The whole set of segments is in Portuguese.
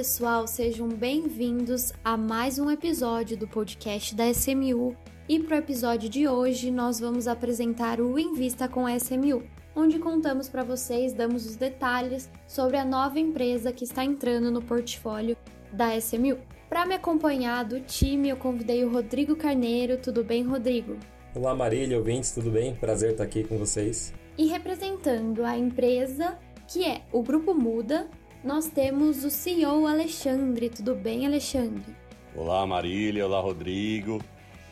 pessoal, sejam bem-vindos a mais um episódio do podcast da SMU. E para o episódio de hoje, nós vamos apresentar o Invista com a SMU, onde contamos para vocês, damos os detalhes sobre a nova empresa que está entrando no portfólio da SMU. Para me acompanhar do time, eu convidei o Rodrigo Carneiro. Tudo bem, Rodrigo? Olá, Marília, ouvintes, tudo bem? Prazer estar aqui com vocês. E representando a empresa, que é o Grupo Muda, nós temos o CEO Alexandre. Tudo bem, Alexandre? Olá, Marília. Olá, Rodrigo.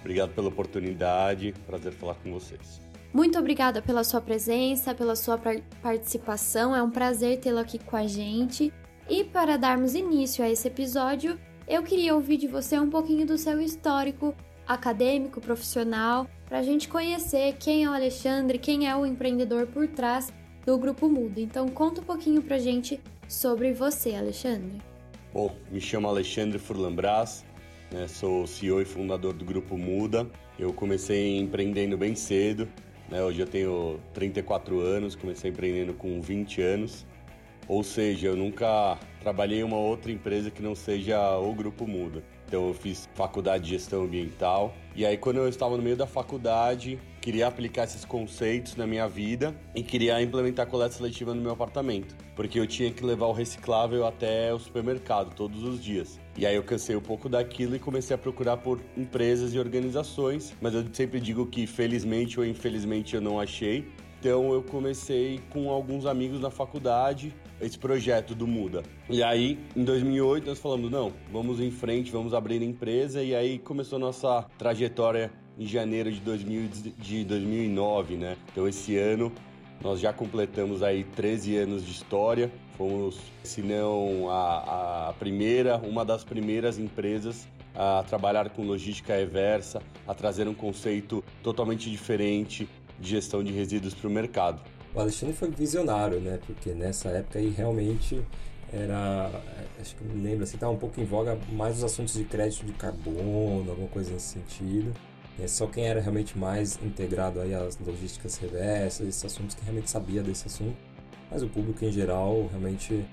Obrigado pela oportunidade. Prazer falar com vocês. Muito obrigada pela sua presença, pela sua participação. É um prazer tê-lo aqui com a gente. E para darmos início a esse episódio, eu queria ouvir de você um pouquinho do seu histórico acadêmico, profissional, para a gente conhecer quem é o Alexandre, quem é o empreendedor por trás do Grupo Muda. Então, conta um pouquinho para a gente sobre você, Alexandre. Bom, me chamo Alexandre Furlanbras, né, sou CEO e fundador do Grupo Muda. Eu comecei empreendendo bem cedo, né, hoje eu tenho 34 anos, comecei empreendendo com 20 anos. Ou seja, eu nunca trabalhei em uma outra empresa que não seja o Grupo Muda. Então eu fiz faculdade de gestão ambiental. E aí quando eu estava no meio da faculdade, queria aplicar esses conceitos na minha vida e queria implementar coleta seletiva no meu apartamento, porque eu tinha que levar o reciclável até o supermercado todos os dias. E aí eu cansei um pouco daquilo e comecei a procurar por empresas e organizações, mas eu sempre digo que felizmente ou infelizmente eu não achei. Então eu comecei com alguns amigos na faculdade esse projeto do Muda. E aí, em 2008, nós falamos, não, vamos em frente, vamos abrir a empresa. E aí começou a nossa trajetória em janeiro de, 2000, de 2009, né? Então esse ano nós já completamos aí 13 anos de história. Fomos, se não a, a primeira, uma das primeiras empresas a trabalhar com logística reversa, a trazer um conceito totalmente diferente de gestão de resíduos para o mercado. O Alexandre foi visionário, né? Porque nessa época aí realmente era, acho que me lembro assim, estava um pouco em voga mais os assuntos de crédito de carbono, alguma coisa nesse sentido. É só quem era realmente mais integrado aí às logísticas reversas, esses assuntos que realmente sabia desse assunto. Mas o público em geral realmente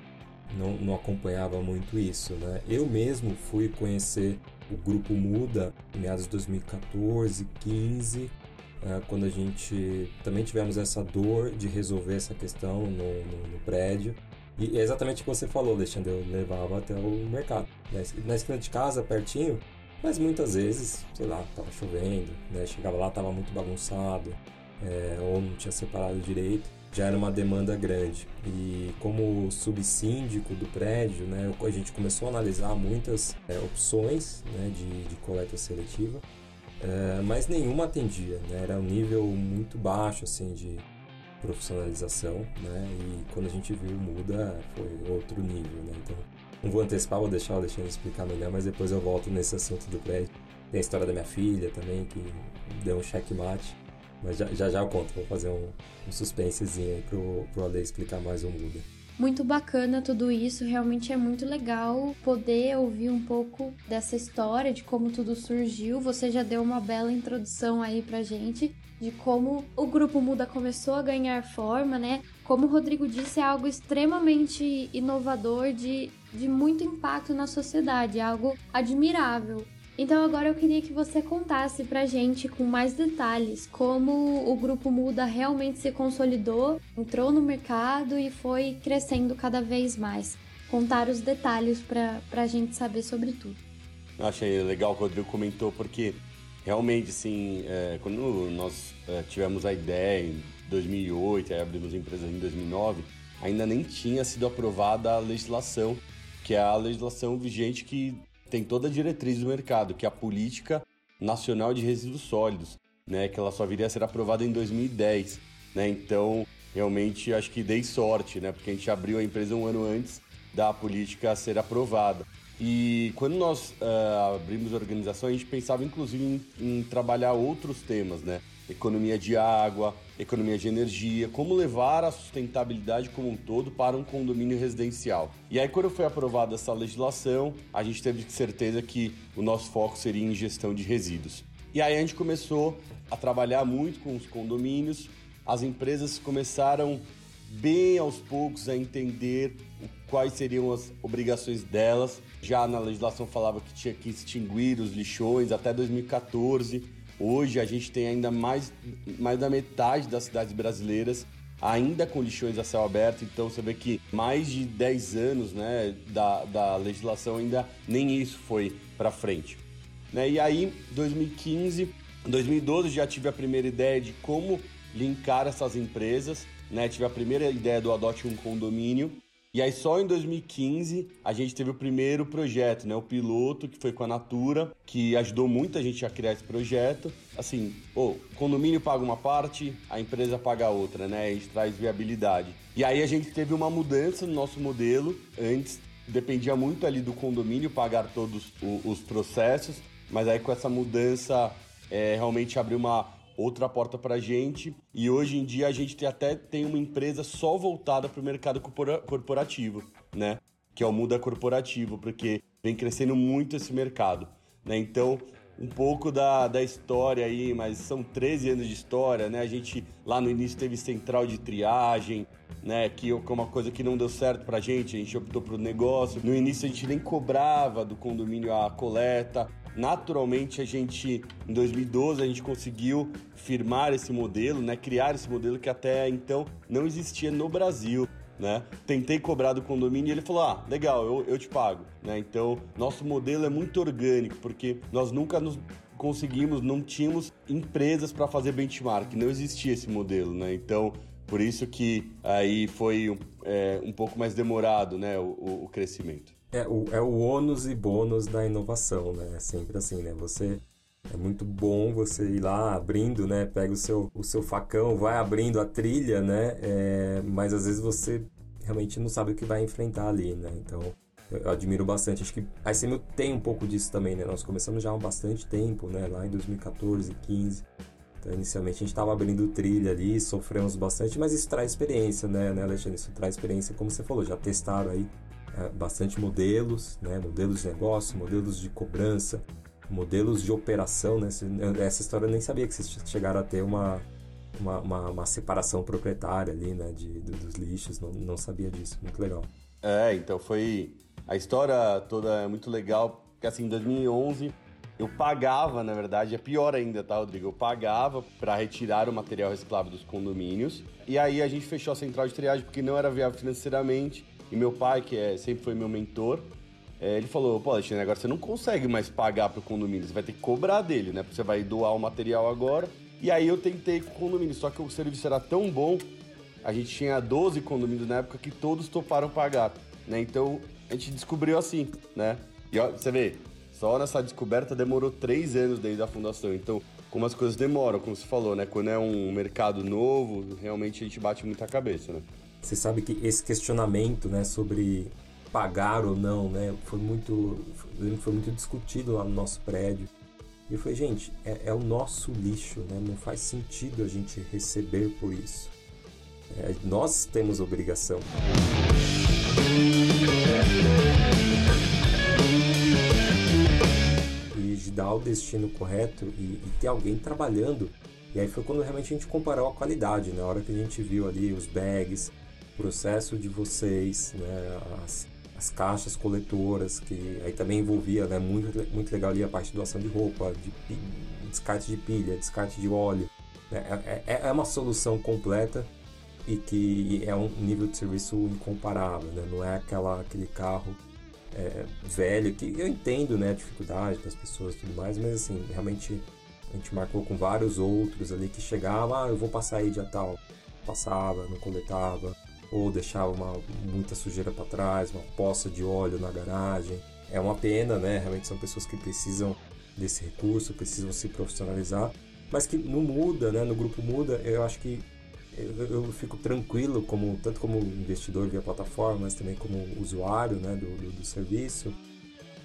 não, não acompanhava muito isso, né? Eu mesmo fui conhecer o grupo Muda em meados de 2014, 15, é, quando a gente também tivemos essa dor de resolver essa questão no, no, no prédio. E é exatamente o que você falou, Alexandre, eu levava até o mercado. Na esquina de casa, pertinho, mas muitas vezes, sei lá, tava chovendo, né? Chegava lá, tava muito bagunçado, é, ou não tinha separado direito. Já era uma demanda grande. E como subsíndico do prédio, né, a gente começou a analisar muitas é, opções né, de, de coleta seletiva é, mas nenhuma atendia, né? Era um nível muito baixo, assim, de profissionalização, né? E quando a gente viu muda, foi outro nível, né? Então, não vou antecipar, vou deixar o Alexandre explicar melhor, mas depois eu volto nesse assunto do prédio. Tem a história da minha filha também, que deu um checkmate. Mas já já, já eu conto, vou fazer um, um suspensezinho aí pro, pro Ale explicar mais o Muda. Muito bacana tudo isso, realmente é muito legal poder ouvir um pouco dessa história, de como tudo surgiu. Você já deu uma bela introdução aí pra gente de como o grupo Muda começou a ganhar forma, né? Como o Rodrigo disse, é algo extremamente inovador, de, de muito impacto na sociedade, é algo admirável. Então agora eu queria que você contasse pra gente com mais detalhes como o grupo Muda realmente se consolidou, entrou no mercado e foi crescendo cada vez mais. Contar os detalhes pra, pra gente saber sobre tudo. Eu achei legal o que o Rodrigo comentou, porque realmente, assim, é, quando nós é, tivemos a ideia em 2008, aí abrimos a empresa em 2009, ainda nem tinha sido aprovada a legislação, que é a legislação vigente que tem toda a diretriz do mercado, que é a Política Nacional de Resíduos Sólidos, né, que ela só viria a ser aprovada em 2010. Né? Então, realmente, acho que dei sorte, né, porque a gente abriu a empresa um ano antes da política ser aprovada. E quando nós uh, abrimos a organização, a gente pensava inclusive em, em trabalhar outros temas, né? economia de água, economia de energia, como levar a sustentabilidade como um todo para um condomínio residencial. E aí, quando foi aprovada essa legislação, a gente teve certeza que o nosso foco seria em gestão de resíduos. E aí a gente começou a trabalhar muito com os condomínios, as empresas começaram bem aos poucos a entender quais seriam as obrigações delas. Já na legislação falava que tinha que extinguir os lixões até 2014. Hoje a gente tem ainda mais, mais da metade das cidades brasileiras ainda com lixões a céu aberto, então você vê que mais de 10 anos né, da, da legislação ainda nem isso foi para frente. Né? E aí, 2015, 2012 já tive a primeira ideia de como linkar essas empresas, né? tive a primeira ideia do Adote um Condomínio, e aí só em 2015 a gente teve o primeiro projeto, né, o piloto que foi com a Natura, que ajudou muito a gente a criar esse projeto. Assim, o condomínio paga uma parte, a empresa paga outra, né? A gente traz viabilidade. E aí a gente teve uma mudança no nosso modelo. Antes dependia muito ali do condomínio pagar todos os processos, mas aí com essa mudança é, realmente abriu uma outra porta para a gente. E hoje em dia a gente até tem uma empresa só voltada para o mercado corporativo, né? Que é o Muda Corporativo, porque vem crescendo muito esse mercado, né? Então, um pouco da, da história aí, mas são 13 anos de história, né? A gente lá no início teve central de triagem, né? Que é uma coisa que não deu certo pra gente, a gente optou pro negócio. No início a gente nem cobrava do condomínio a coleta. Naturalmente, a gente, em 2012, a gente conseguiu firmar esse modelo, né? Criar esse modelo que até então não existia no Brasil. Né? Tentei cobrar do condomínio e ele falou: Ah, legal, eu, eu te pago. Né? Então, nosso modelo é muito orgânico, porque nós nunca nos conseguimos, não tínhamos empresas para fazer benchmark, não existia esse modelo. Né? Então, por isso que aí foi é, um pouco mais demorado né, o, o crescimento. É o, é o ônus e bônus da inovação, né? É sempre assim, né? Você é muito bom você ir lá abrindo, né? Pega o seu, o seu facão, vai abrindo a trilha, né? É, mas às vezes você realmente não sabe o que vai enfrentar ali, né? Então eu admiro bastante. Acho que a ICMU tem um pouco disso também, né? Nós começamos já há bastante tempo, né? Lá em 2014, 15. Então, inicialmente a gente estava abrindo trilha ali, sofremos bastante, mas isso traz experiência, né, né, Alexandre? Isso traz experiência, como você falou, já testaram aí bastante modelos, né? modelos de negócio, modelos de cobrança, modelos de operação. Né? Essa história eu nem sabia que vocês chegaram a ter uma, uma, uma, uma separação proprietária ali né? de, dos lixos, não, não sabia disso, muito legal. É, então foi. A história toda é muito legal, porque assim, em 2011 eu pagava, na verdade, é pior ainda, tá, Rodrigo? Eu pagava para retirar o material reciclável dos condomínios. E aí a gente fechou a central de triagem porque não era viável financeiramente. E meu pai, que é, sempre foi meu mentor, é, ele falou: pô, Alexandre, agora você não consegue mais pagar pro condomínio, você vai ter que cobrar dele, né? Porque você vai doar o material agora. E aí eu tentei com o condomínio, só que o serviço era tão bom, a gente tinha 12 condomínios na época que todos toparam pagar, né? Então a gente descobriu assim, né? E ó, você vê, só nessa descoberta demorou três anos desde a fundação. Então, como as coisas demoram, como você falou, né? Quando é um mercado novo, realmente a gente bate muita cabeça, né? Você sabe que esse questionamento, né, sobre pagar ou não, né, foi muito, foi muito discutido lá no nosso prédio. E eu falei, gente, é, é o nosso lixo, né? Não faz sentido a gente receber por isso. É, nós temos obrigação. E dar o destino correto e, e ter alguém trabalhando. E aí foi quando realmente a gente comparou a qualidade, na né? hora que a gente viu ali os bags, processo de vocês, né, as, as caixas coletoras, que aí também envolvia, né, muito, muito legal ali a parte de doação de roupa, de, descarte de pilha, descarte de óleo. Né, é, é, é uma solução completa e que é um nível de serviço incomparável, né, não é aquela, aquele carro é, velho, que eu entendo né, a dificuldade das pessoas e tudo mais, mas assim, realmente a gente marcou com vários outros ali que chegavam, ah, eu vou passar aí dia tal. Passava, não coletava ou deixava uma, muita sujeira para trás, uma poça de óleo na garagem. É uma pena, né? Realmente são pessoas que precisam desse recurso, precisam se profissionalizar, mas que não muda, né? No grupo muda, eu acho que eu, eu fico tranquilo, como tanto como investidor via plataforma, mas também como usuário, né, do, do, do serviço,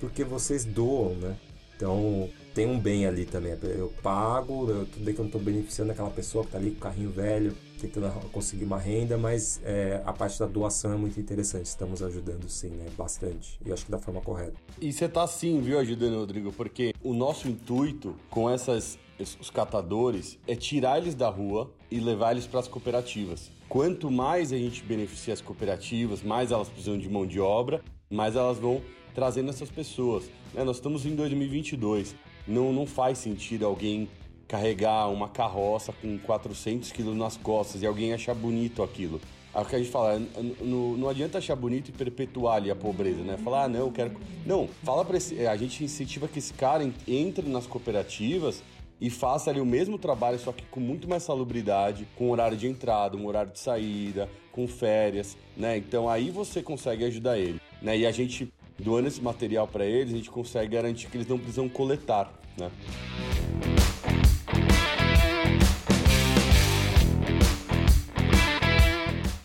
porque vocês doam, né? Então tem um bem ali também. Eu pago, eu, tudo bem que eu não estou beneficiando aquela pessoa que está ali com o carrinho velho, tentando conseguir uma renda, mas é, a parte da doação é muito interessante. Estamos ajudando sim, né? Bastante. E acho que da forma correta. E você está sim, viu, ajudando, Rodrigo? Porque o nosso intuito com essas os catadores é tirar eles da rua e levar eles para as cooperativas. Quanto mais a gente beneficia as cooperativas, mais elas precisam de mão de obra, mais elas vão trazendo essas pessoas. Né? Nós estamos em 2022, não, não faz sentido alguém carregar uma carroça com 400 quilos nas costas e alguém achar bonito aquilo. É o que a gente fala, não, adianta achar bonito e perpetuar ali a pobreza, né? Falar, ah, não, eu quero. Não, fala para esse. A gente incentiva que esse cara entre nas cooperativas e faça ali o mesmo trabalho, só que com muito mais salubridade, com horário de entrada, um horário de saída, com férias, né? Então aí você consegue ajudar ele, né? E a gente doando esse material para eles, a gente consegue garantir que eles não precisam coletar, né?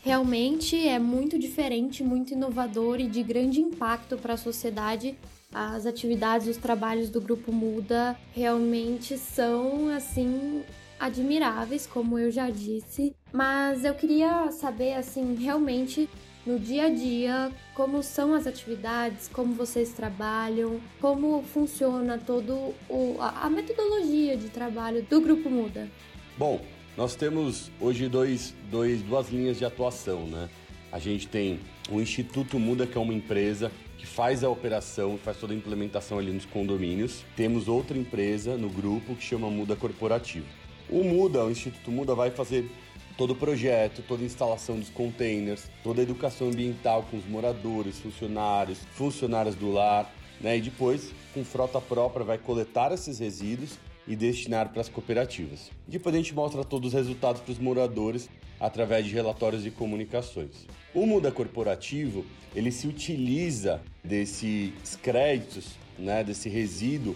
Realmente é muito diferente, muito inovador e de grande impacto para a sociedade. As atividades, os trabalhos do Grupo Muda realmente são assim admiráveis, como eu já disse. Mas eu queria saber assim, realmente no dia a dia, como são as atividades, como vocês trabalham, como funciona todo o, a, metodologia de trabalho do Grupo Muda. Bom, nós temos hoje dois, dois, duas linhas de atuação, né? A gente tem o Instituto Muda, que é uma empresa que faz a operação, faz toda a implementação ali nos condomínios. Temos outra empresa no grupo que chama Muda Corporativo. O Muda, o Instituto Muda, vai fazer todo o projeto, toda a instalação dos containers, toda a educação ambiental com os moradores, funcionários, funcionários do lar, né? E depois, com frota própria, vai coletar esses resíduos e destinar para as cooperativas. Depois a gente mostra todos os resultados para os moradores através de relatórios e comunicações. O Muda Corporativo, ele se utiliza desses créditos, né, desse resíduo,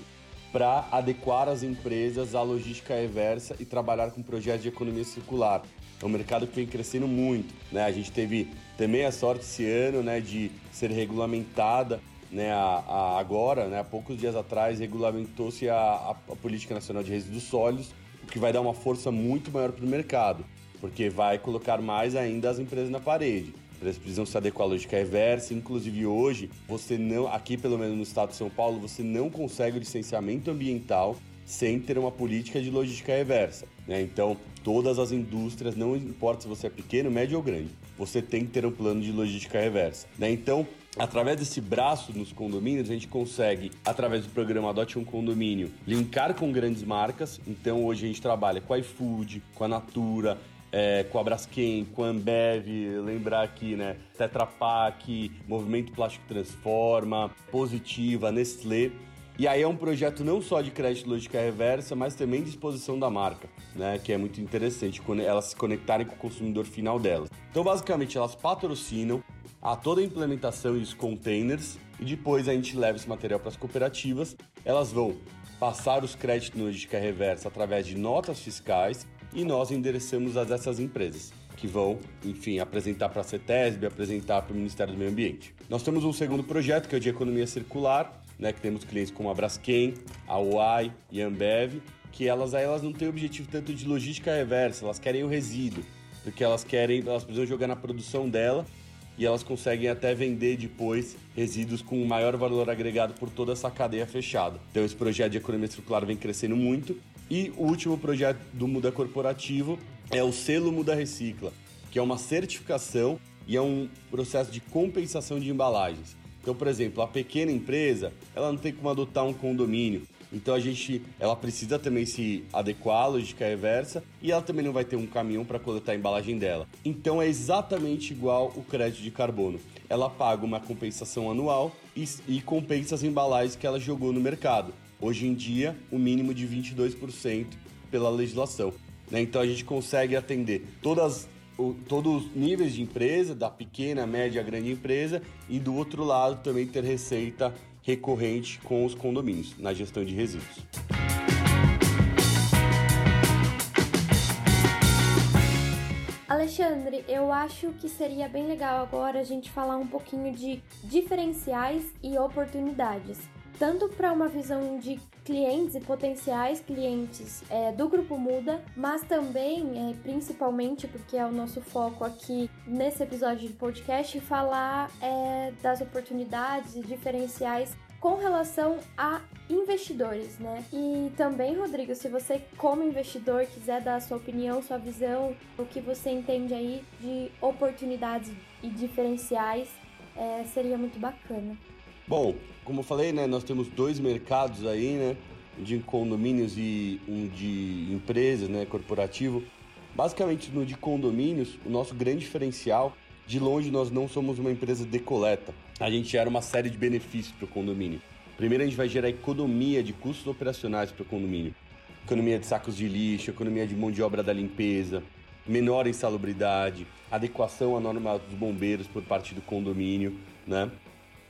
para adequar as empresas à logística reversa e trabalhar com projetos de economia circular. É um mercado que vem crescendo muito. Né? A gente teve também a sorte esse ano né, de ser regulamentada né, a, a agora, né, há poucos dias atrás, regulamentou-se a, a, a, Política Nacional de Resíduos Sólidos, o que vai dar uma força muito maior para o mercado, porque vai colocar mais ainda as empresas na parede. Eles precisam se adequar à lógica reversa. Inclusive hoje, você não, aqui pelo menos no estado de São Paulo, você não consegue licenciamento ambiental sem ter uma política de logística reversa. Né? Então, todas as indústrias, não importa se você é pequeno, médio ou grande, você tem que ter um plano de logística reversa. Né? Então, através desse braço nos condomínios, a gente consegue, através do programa Adote um Condomínio, linkar com grandes marcas. Então, hoje a gente trabalha com a iFood, com a Natura, é, com a Braskem, com a Ambev, lembrar aqui, né? Tetra Pak, Movimento Plástico Transforma, Positiva, Nestlé. E aí é um projeto não só de crédito lógica reversa, mas também de exposição da marca, né? Que é muito interessante, elas se conectarem com o consumidor final delas. Então, basicamente, elas patrocinam a toda a implementação e os containers, e depois a gente leva esse material para as cooperativas. Elas vão passar os créditos lógica reversa através de notas fiscais e nós endereçamos a dessas empresas que vão, enfim, apresentar para a CETESB, apresentar para o Ministério do Meio Ambiente. Nós temos um segundo projeto que é o de economia circular, né, que temos clientes como a Braskem, a UAI e a Ambev, que elas aí elas não têm objetivo tanto de logística reversa, elas querem o resíduo, porque elas querem, elas precisam jogar na produção dela e elas conseguem até vender depois resíduos com maior valor agregado por toda essa cadeia fechada. Então esse projeto de economia circular vem crescendo muito. E o último projeto do Muda Corporativo é o selo Muda Recicla, que é uma certificação e é um processo de compensação de embalagens. Então, por exemplo, a pequena empresa, ela não tem como adotar um condomínio. Então a gente, ela precisa também se adequar à lógica reversa e ela também não vai ter um caminhão para coletar a embalagem dela. Então é exatamente igual o crédito de carbono. Ela paga uma compensação anual e, e compensa as embalagens que ela jogou no mercado. Hoje em dia, o um mínimo de 22% pela legislação. Né? Então a gente consegue atender todas o, todos os níveis de empresa, da pequena, média, grande empresa, e do outro lado também ter receita recorrente com os condomínios na gestão de resíduos. Alexandre, eu acho que seria bem legal agora a gente falar um pouquinho de diferenciais e oportunidades tanto para uma visão de clientes e potenciais clientes é, do Grupo Muda, mas também, é, principalmente porque é o nosso foco aqui nesse episódio de podcast, falar é, das oportunidades e diferenciais com relação a investidores, né? E também, Rodrigo, se você como investidor quiser dar a sua opinião, sua visão, o que você entende aí de oportunidades e diferenciais, é, seria muito bacana. Bom, como eu falei, né, nós temos dois mercados aí, né, de condomínios e um de empresas, né, corporativo. Basicamente, no de condomínios, o nosso grande diferencial, de longe nós não somos uma empresa de coleta. A gente gera uma série de benefícios para o condomínio. Primeiro, a gente vai gerar economia de custos operacionais para o condomínio. Economia de sacos de lixo, economia de mão de obra da limpeza, menor insalubridade, adequação à norma dos bombeiros por parte do condomínio, né?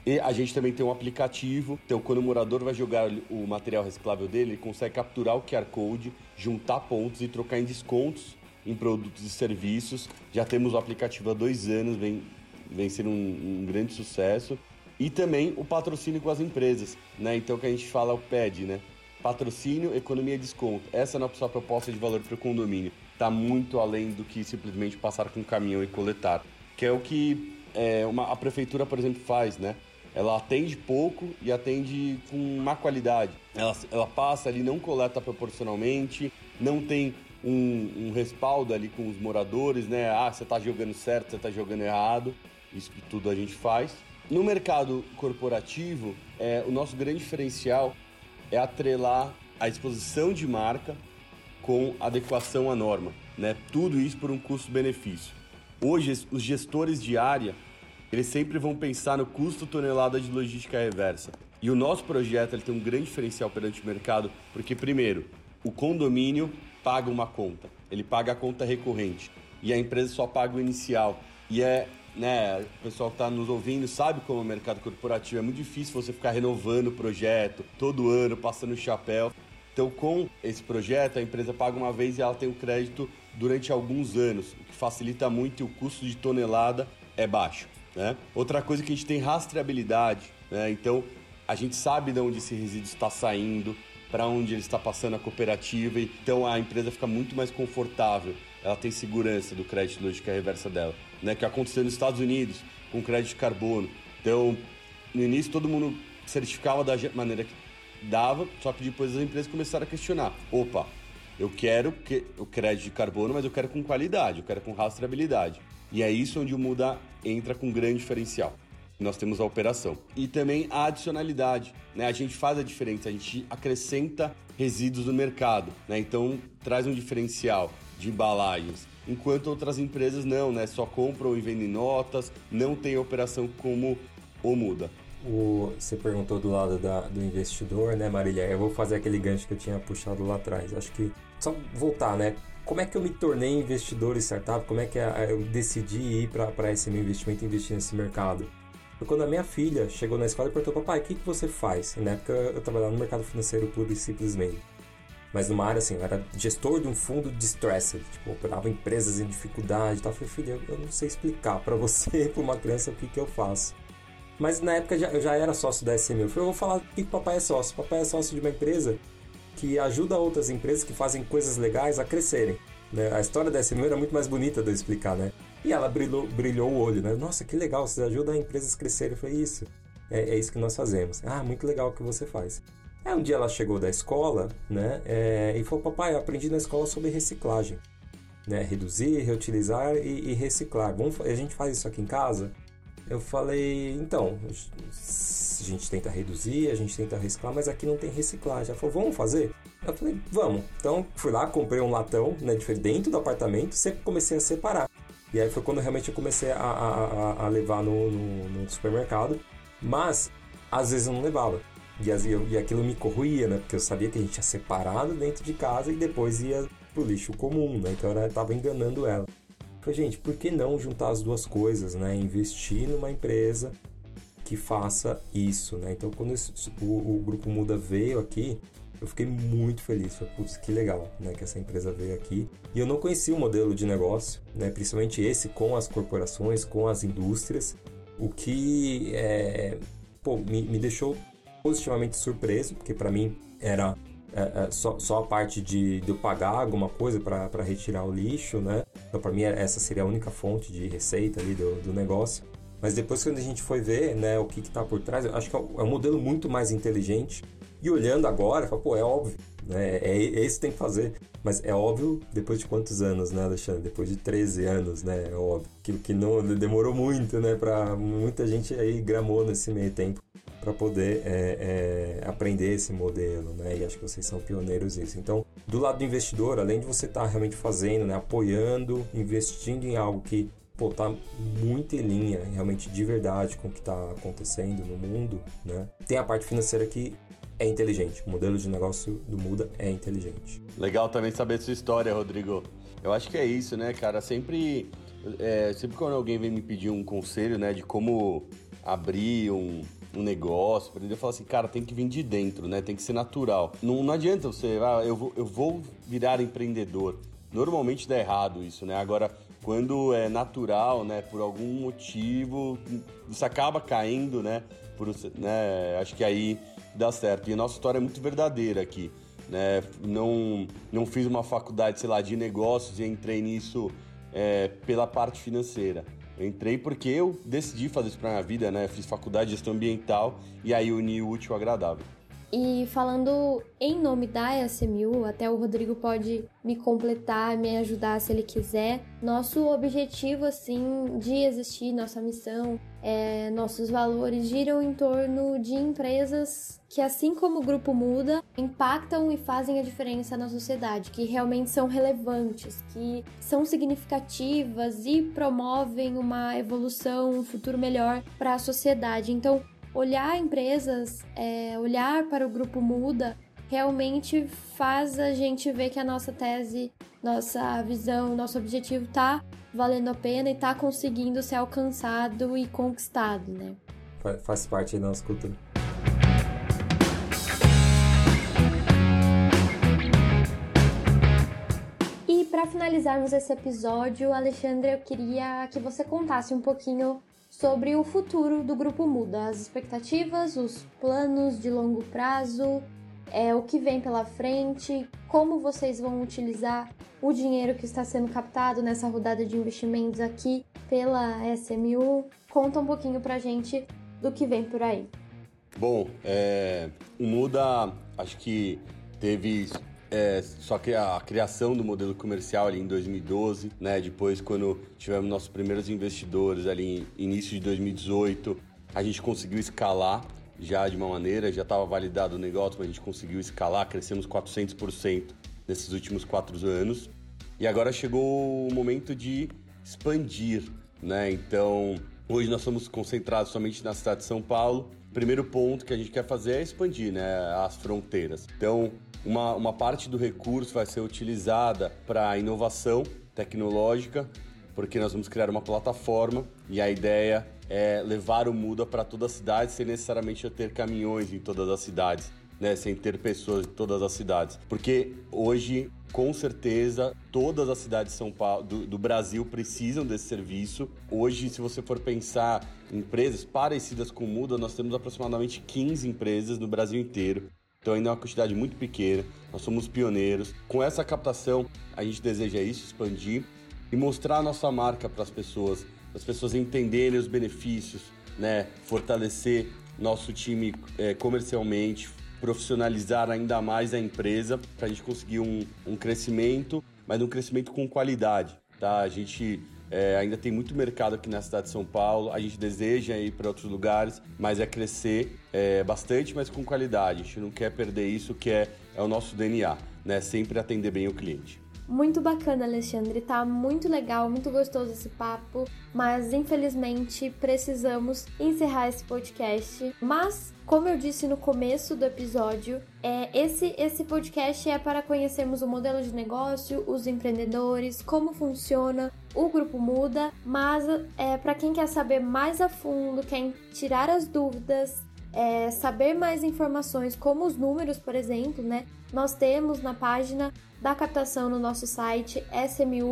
E a gente também tem um aplicativo, então quando o morador vai jogar o material reciclável dele, ele consegue capturar o QR Code, juntar pontos e trocar em descontos em produtos e serviços. Já temos o aplicativo há dois anos, vem, vem sendo um, um grande sucesso. E também o patrocínio com as empresas, né? Então que a gente fala o PED, né? Patrocínio, economia e desconto. Essa é a nossa proposta de valor para o condomínio. Está muito além do que simplesmente passar com um caminhão e coletar. Que é o que é, uma, a prefeitura, por exemplo, faz, né? Ela atende pouco e atende com má qualidade. Ela, ela passa ali, não coleta proporcionalmente, não tem um, um respaldo ali com os moradores, né? Ah, você está jogando certo, você está jogando errado. Isso que tudo a gente faz. No mercado corporativo, é, o nosso grande diferencial é atrelar a exposição de marca com adequação à norma, né? Tudo isso por um custo-benefício. Hoje, os gestores de área, eles sempre vão pensar no custo tonelada de logística reversa. E o nosso projeto ele tem um grande diferencial perante o mercado, porque primeiro, o condomínio paga uma conta, ele paga a conta recorrente e a empresa só paga o inicial. E é né, o pessoal que está nos ouvindo sabe como é o mercado corporativo. É muito difícil você ficar renovando o projeto todo ano, passando o chapéu. Então, com esse projeto, a empresa paga uma vez e ela tem o crédito durante alguns anos, o que facilita muito e o custo de tonelada é baixo. Né? Outra coisa que a gente tem rastreabilidade, né? então a gente sabe de onde esse resíduo está saindo, para onde ele está passando a cooperativa, então a empresa fica muito mais confortável, ela tem segurança do crédito lógica reversa dela né, que aconteceu nos Estados Unidos com crédito de carbono. Então, no início todo mundo certificava da maneira que dava, só que depois as empresas começaram a questionar. Opa, eu quero que, o crédito de carbono, mas eu quero com qualidade, eu quero com rastreabilidade. E é isso onde o Muda entra com grande diferencial. Nós temos a operação. E também a adicionalidade. Né? A gente faz a diferença, a gente acrescenta resíduos no mercado. Né? Então traz um diferencial de embalagens enquanto outras empresas não, né? Só compram e vendem notas, não tem operação como o Muda. O, você perguntou do lado da, do investidor, né, Marília? Eu vou fazer aquele gancho que eu tinha puxado lá atrás. Acho que só voltar, né? Como é que eu me tornei investidor em startup? Como é que eu decidi ir para esse meu investimento e investir nesse mercado? Foi quando a minha filha chegou na escola e perguntou: Papai, o que, que você faz? E na época eu trabalhava no mercado financeiro puro e simplesmente mas numa área assim, eu era gestor de um fundo distressed, tipo, operava empresas em dificuldade e tal. Eu falei, filho, eu não sei explicar para você, para uma criança, o que, que eu faço. Mas na época eu já era sócio da SMU. Eu falei, eu vou falar o que o papai é sócio. O papai é sócio de uma empresa que ajuda outras empresas que fazem coisas legais a crescerem. Né? A história da SMU era muito mais bonita de eu explicar, né? E ela brilhou, brilhou o olho, né? Nossa, que legal, você ajuda empresas a crescerem. Falei, isso, é, é isso que nós fazemos. Ah, muito legal o que você faz. Aí um dia ela chegou da escola, né, é, e falou, papai, aprendi na escola sobre reciclagem, né, reduzir, reutilizar e, e reciclar. Vamos, a gente faz isso aqui em casa? Eu falei, então, a gente tenta reduzir, a gente tenta reciclar, mas aqui não tem reciclagem. Ela falou, vamos fazer? Eu falei, vamos. Então, fui lá, comprei um latão, né, dentro do apartamento, sempre comecei a separar. E aí foi quando realmente eu comecei a, a, a levar no, no, no supermercado. Mas, às vezes eu não levava. E, e aquilo me corroía, né? Porque eu sabia que a gente tinha separado dentro de casa e depois ia pro lixo comum, né? Então eu tava enganando ela. falei, gente, por que não juntar as duas coisas, né? Investir numa empresa que faça isso, né? Então quando esse, o, o, Grupo Muda veio aqui, eu fiquei muito feliz. Falei, putz, que legal, né? Que essa empresa veio aqui. E eu não conhecia o modelo de negócio, né? Principalmente esse com as corporações, com as indústrias. O que é, pô, me, me deixou positivamente surpreso, porque para mim era é, é, só, só a parte de, de eu pagar alguma coisa para retirar o lixo, né? Então, para mim, essa seria a única fonte de receita ali do, do negócio. Mas depois, quando a gente foi ver né, o que está por trás, eu acho que é um, é um modelo muito mais inteligente E olhando agora, fala, pô, é óbvio, né? É, é isso que tem que fazer. Mas é óbvio, depois de quantos anos, né, Alexandre? Depois de 13 anos, né? É óbvio. Que, que não demorou muito, né? Pra muita gente aí gramou nesse meio tempo para poder é, é, aprender esse modelo, né? E acho que vocês são pioneiros nisso. Então, do lado do investidor, além de você estar tá realmente fazendo, né, apoiando, investindo em algo que pô, tá muito em linha, realmente de verdade com o que está acontecendo no mundo, né? Tem a parte financeira que é inteligente. O modelo de negócio do Muda é inteligente. Legal também saber sua história, Rodrigo. Eu acho que é isso, né, cara? Sempre, é, sempre quando alguém vem me pedir um conselho, né, de como abrir um, um negócio, eu falo assim, cara, tem que vir de dentro, né? Tem que ser natural. Não, não adianta você, ah, eu vou, eu vou virar empreendedor. Normalmente dá errado isso, né? Agora, quando é natural, né, por algum motivo, isso acaba caindo, né? Por, né acho que aí dá certo. E a nossa história é muito verdadeira aqui. Né? Não, não fiz uma faculdade, sei lá, de negócios e entrei nisso é, pela parte financeira. Eu entrei porque eu decidi fazer isso para minha vida, né? Fiz faculdade de gestão ambiental e aí uni o útil ao agradável. E falando em nome da SMU, até o Rodrigo pode me completar, me ajudar se ele quiser. Nosso objetivo, assim, de existir, nossa missão, é, nossos valores giram em torno de empresas que, assim como o Grupo Muda, impactam e fazem a diferença na sociedade, que realmente são relevantes, que são significativas e promovem uma evolução, um futuro melhor para a sociedade. Então, olhar empresas, é, olhar para o grupo Muda, realmente faz a gente ver que a nossa tese, nossa visão, nosso objetivo está valendo a pena e está conseguindo ser alcançado e conquistado, né? Faz parte da nossa cultura. E para finalizarmos esse episódio, Alexandre, eu queria que você contasse um pouquinho sobre o futuro do Grupo Muda, as expectativas, os planos de longo prazo, é, o que vem pela frente, como vocês vão utilizar o dinheiro que está sendo captado nessa rodada de investimentos aqui pela SMU. Conta um pouquinho pra gente do que vem por aí. Bom, é, o Muda acho que teve é, só que a criação do modelo comercial ali em 2012, né? Depois, quando tivemos nossos primeiros investidores ali em início de 2018, a gente conseguiu escalar já de uma maneira, já estava validado o negócio, mas a gente conseguiu escalar, crescemos 400% nesses últimos quatro anos. E agora chegou o momento de expandir, né? Então, hoje nós somos concentrados somente na cidade de São Paulo. Primeiro ponto que a gente quer fazer é expandir, né, as fronteiras. Então, uma, uma parte do recurso vai ser utilizada para inovação tecnológica, porque nós vamos criar uma plataforma e a ideia é levar o Muda para toda a cidade sem necessariamente ter caminhões em todas as cidades. Né, sem ter pessoas em todas as cidades. Porque hoje, com certeza, todas as cidades de São Paulo, do, do, Brasil precisam desse serviço. Hoje, se você for pensar em empresas parecidas com Muda, nós temos aproximadamente 15 empresas no Brasil inteiro então ainda é uma quantidade muito pequena, nós somos pioneiros. Com essa captação, a gente deseja isso, expandir e mostrar a nossa marca para as pessoas, as pessoas entenderem os benefícios, né? fortalecer nosso time é, comercialmente, profissionalizar ainda mais a empresa para a gente conseguir um, um crescimento, mas um crescimento com qualidade. Tá? A gente é, ainda tem muito mercado aqui na cidade de São Paulo. A gente deseja ir para outros lugares, mas é crescer é, bastante, mas com qualidade. A gente não quer perder isso, que é, é o nosso DNA, né? Sempre atender bem o cliente. Muito bacana, Alexandre. Tá muito legal, muito gostoso esse papo, mas infelizmente precisamos encerrar esse podcast. Mas, como eu disse no começo do episódio, é, esse, esse podcast é para conhecermos o modelo de negócio, os empreendedores, como funciona, o grupo muda, mas é para quem quer saber mais a fundo, quer tirar as dúvidas, é, saber mais informações, como os números, por exemplo, né? Nós temos na página da captação no nosso site smu.com.vc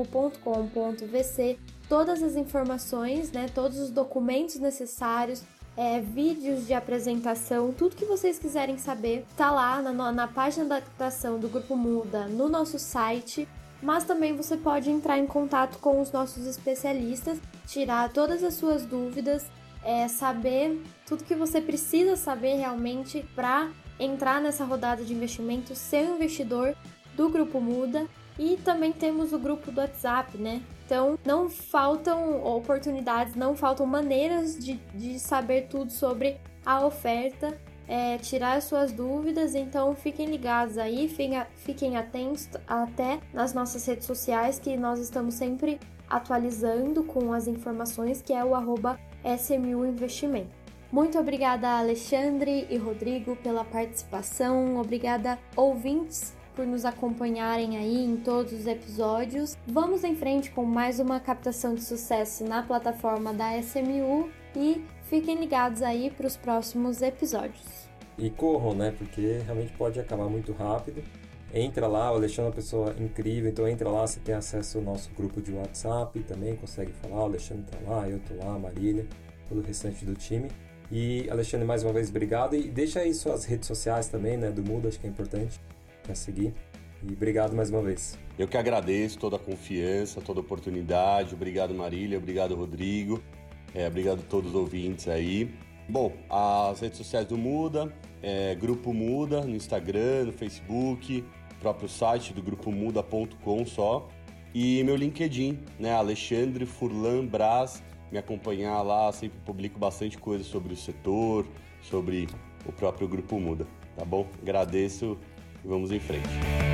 todas as informações, né? Todos os documentos necessários. É, vídeos de apresentação, tudo que vocês quiserem saber, tá lá na, na página da captação do Grupo Muda no nosso site mas também você pode entrar em contato com os nossos especialistas, tirar todas as suas dúvidas é, saber tudo que você precisa saber realmente para entrar nessa rodada de investimento, ser um investidor do Grupo Muda e também temos o grupo do WhatsApp, né? Então, não faltam oportunidades, não faltam maneiras de, de saber tudo sobre a oferta, é, tirar suas dúvidas. Então, fiquem ligados aí, fiquem, atentos até nas nossas redes sociais, que nós estamos sempre atualizando com as informações, que é o arroba SMU Investimento. Muito obrigada, Alexandre e Rodrigo, pela participação. Obrigada, ouvintes, por nos acompanharem aí em todos os episódios. Vamos em frente com mais uma captação de sucesso na plataforma da SMU e fiquem ligados aí para os próximos episódios. E corram, né? Porque realmente pode acabar muito rápido. Entra lá, o Alexandre é uma pessoa incrível, então entra lá, você tem acesso ao nosso grupo de WhatsApp, também consegue falar, o Alexandre tá lá, eu tô lá, a Marília, todo o restante do time. E Alexandre, mais uma vez, obrigado. E deixa aí suas redes sociais também, né, do Mudo, acho que é importante para seguir. E obrigado mais uma vez. Eu que agradeço toda a confiança, toda a oportunidade. Obrigado, Marília. Obrigado, Rodrigo. É, obrigado a todos os ouvintes aí. Bom, as redes sociais do Muda, é, Grupo Muda no Instagram, no Facebook, próprio site do grupo muda.com só. E meu LinkedIn, né? Alexandre Furlan Braz. Me acompanhar lá, sempre publico bastante coisa sobre o setor, sobre o próprio Grupo Muda, tá bom? Agradeço Vamos em frente.